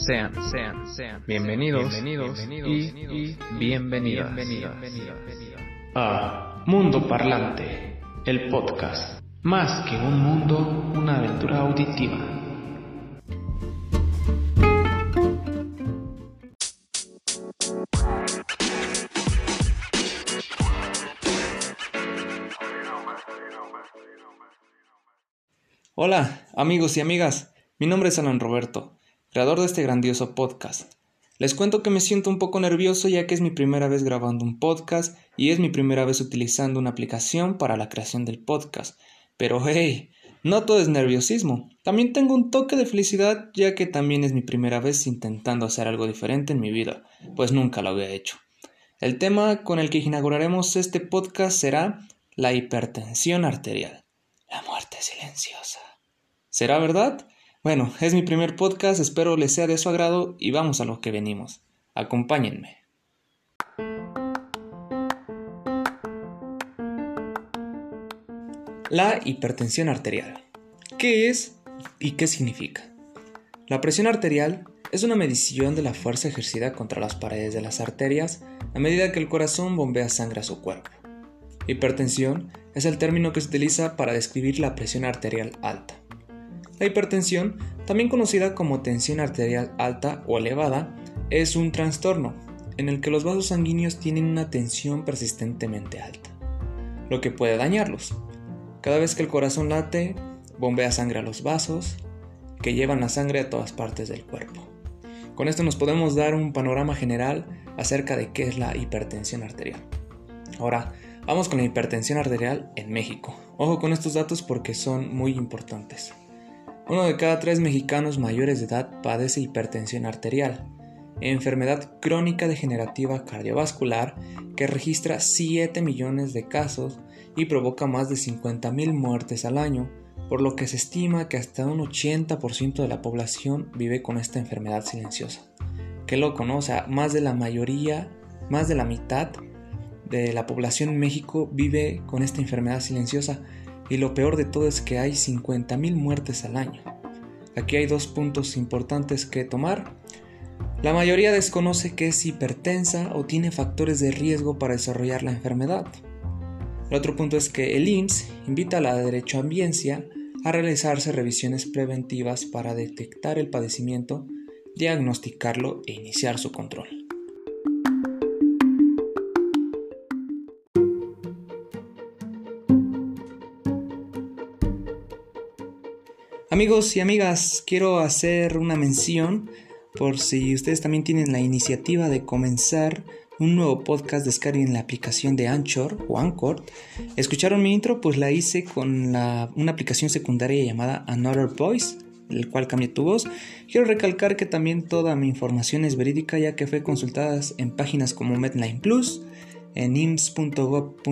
sean, sean, sean bienvenidos, bienvenidos, y, bienvenidas, a Mundo Parlante, el podcast. Más que un mundo, una aventura auditiva. Hola, amigos y amigas. Mi nombre es Alan Roberto creador de este grandioso podcast. Les cuento que me siento un poco nervioso ya que es mi primera vez grabando un podcast y es mi primera vez utilizando una aplicación para la creación del podcast. Pero hey, no todo es nerviosismo. También tengo un toque de felicidad ya que también es mi primera vez intentando hacer algo diferente en mi vida, pues nunca lo había hecho. El tema con el que inauguraremos este podcast será la hipertensión arterial, la muerte silenciosa. ¿Será verdad? Bueno, es mi primer podcast, espero les sea de su agrado y vamos a lo que venimos. Acompáñenme. La hipertensión arterial. ¿Qué es y qué significa? La presión arterial es una medición de la fuerza ejercida contra las paredes de las arterias a medida que el corazón bombea sangre a su cuerpo. Hipertensión es el término que se utiliza para describir la presión arterial alta. La hipertensión, también conocida como tensión arterial alta o elevada, es un trastorno en el que los vasos sanguíneos tienen una tensión persistentemente alta, lo que puede dañarlos. Cada vez que el corazón late, bombea sangre a los vasos, que llevan la sangre a todas partes del cuerpo. Con esto nos podemos dar un panorama general acerca de qué es la hipertensión arterial. Ahora, vamos con la hipertensión arterial en México. Ojo con estos datos porque son muy importantes. Uno de cada tres mexicanos mayores de edad padece hipertensión arterial, enfermedad crónica degenerativa cardiovascular que registra 7 millones de casos y provoca más de 50.000 muertes al año, por lo que se estima que hasta un 80% de la población vive con esta enfermedad silenciosa. Qué loco, ¿no? O sea, más de la mayoría, más de la mitad de la población en México vive con esta enfermedad silenciosa y lo peor de todo es que hay 50.000 muertes al año. Aquí hay dos puntos importantes que tomar. La mayoría desconoce que es hipertensa o tiene factores de riesgo para desarrollar la enfermedad. El otro punto es que el IMSS invita a la derechoambiencia a realizarse revisiones preventivas para detectar el padecimiento, diagnosticarlo e iniciar su control. Amigos y amigas, quiero hacer una mención por si ustedes también tienen la iniciativa de comenzar un nuevo podcast, descarguen la aplicación de Anchor o Anchor. ¿Escucharon mi intro? Pues la hice con una aplicación secundaria llamada Another Voice, el cual cambié tu voz. Quiero recalcar que también toda mi información es verídica ya que fue consultada en páginas como Medline Plus, en ims.gov.mx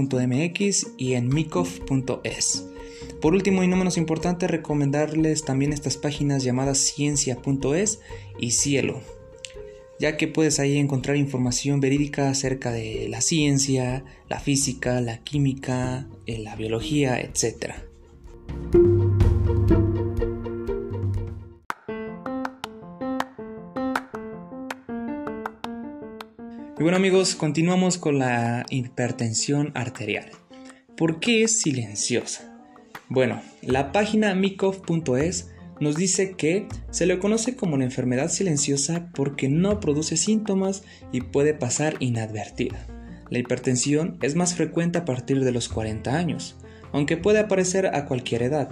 y en mikov.es. Por último y no menos importante, recomendarles también estas páginas llamadas ciencia.es y cielo, ya que puedes ahí encontrar información verídica acerca de la ciencia, la física, la química, eh, la biología, etc. Y bueno amigos, continuamos con la hipertensión arterial. ¿Por qué es silenciosa? Bueno, la página mikov.es nos dice que se le conoce como una enfermedad silenciosa porque no produce síntomas y puede pasar inadvertida. La hipertensión es más frecuente a partir de los 40 años, aunque puede aparecer a cualquier edad.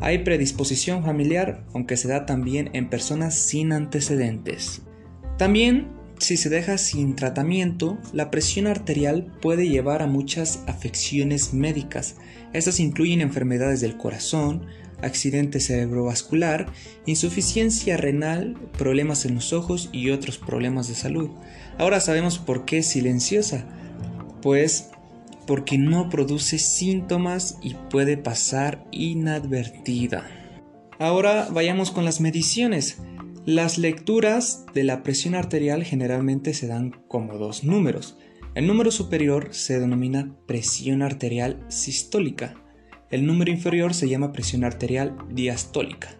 Hay predisposición familiar, aunque se da también en personas sin antecedentes. También si se deja sin tratamiento, la presión arterial puede llevar a muchas afecciones médicas. Estas incluyen enfermedades del corazón, accidente cerebrovascular, insuficiencia renal, problemas en los ojos y otros problemas de salud. Ahora sabemos por qué es silenciosa. Pues porque no produce síntomas y puede pasar inadvertida. Ahora vayamos con las mediciones. Las lecturas de la presión arterial generalmente se dan como dos números. El número superior se denomina presión arterial sistólica. El número inferior se llama presión arterial diastólica.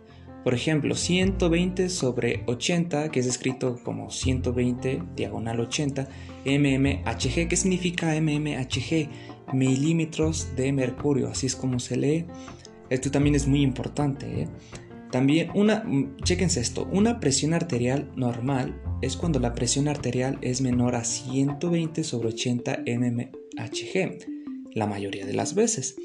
Por ejemplo, 120 sobre 80, que es escrito como 120 diagonal 80, mmHg. ¿Qué significa mmHg? Milímetros de mercurio, así es como se lee. Esto también es muy importante. ¿eh? También, una, mm, chequense esto, una presión arterial normal es cuando la presión arterial es menor a 120 sobre 80 mmHg, la mayoría de las veces.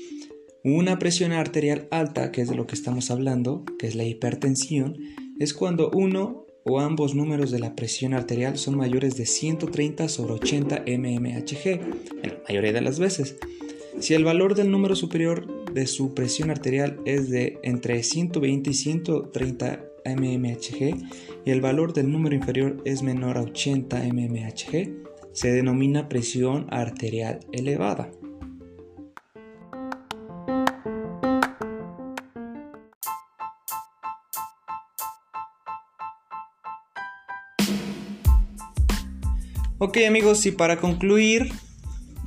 Una presión arterial alta, que es de lo que estamos hablando, que es la hipertensión, es cuando uno o ambos números de la presión arterial son mayores de 130 sobre 80 mmHg, en la mayoría de las veces. Si el valor del número superior de su presión arterial es de entre 120 y 130 mmHg y el valor del número inferior es menor a 80 mmHg, se denomina presión arterial elevada. Ok amigos, y para concluir,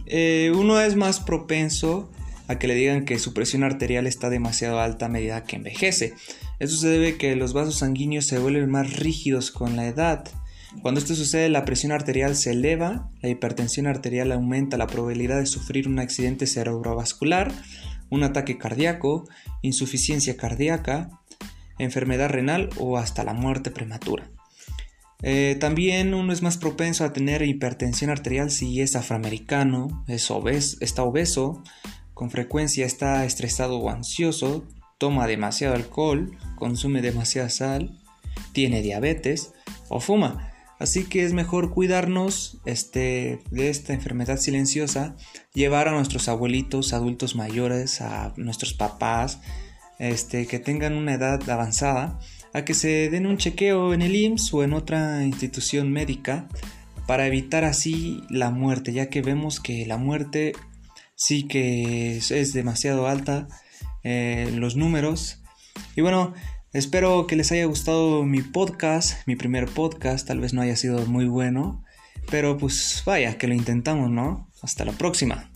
eh, uno es más propenso a que le digan que su presión arterial está demasiado alta a medida que envejece. Eso se debe a que los vasos sanguíneos se vuelven más rígidos con la edad. Cuando esto sucede, la presión arterial se eleva, la hipertensión arterial aumenta la probabilidad de sufrir un accidente cerebrovascular, un ataque cardíaco, insuficiencia cardíaca, enfermedad renal o hasta la muerte prematura. Eh, también uno es más propenso a tener hipertensión arterial si es afroamericano, es está obeso, con frecuencia está estresado o ansioso, toma demasiado alcohol, consume demasiada sal, tiene diabetes o fuma. Así que es mejor cuidarnos este, de esta enfermedad silenciosa, llevar a nuestros abuelitos, adultos mayores, a nuestros papás, este, que tengan una edad avanzada, a que se den un chequeo en el IMSS o en otra institución médica para evitar así la muerte, ya que vemos que la muerte sí que es, demasiado alta, eh, los números. Y bueno, espero que les haya gustado mi podcast, mi primer podcast, tal vez no haya sido muy bueno, pero pues vaya, que lo intentamos, ¿no? Hasta la próxima.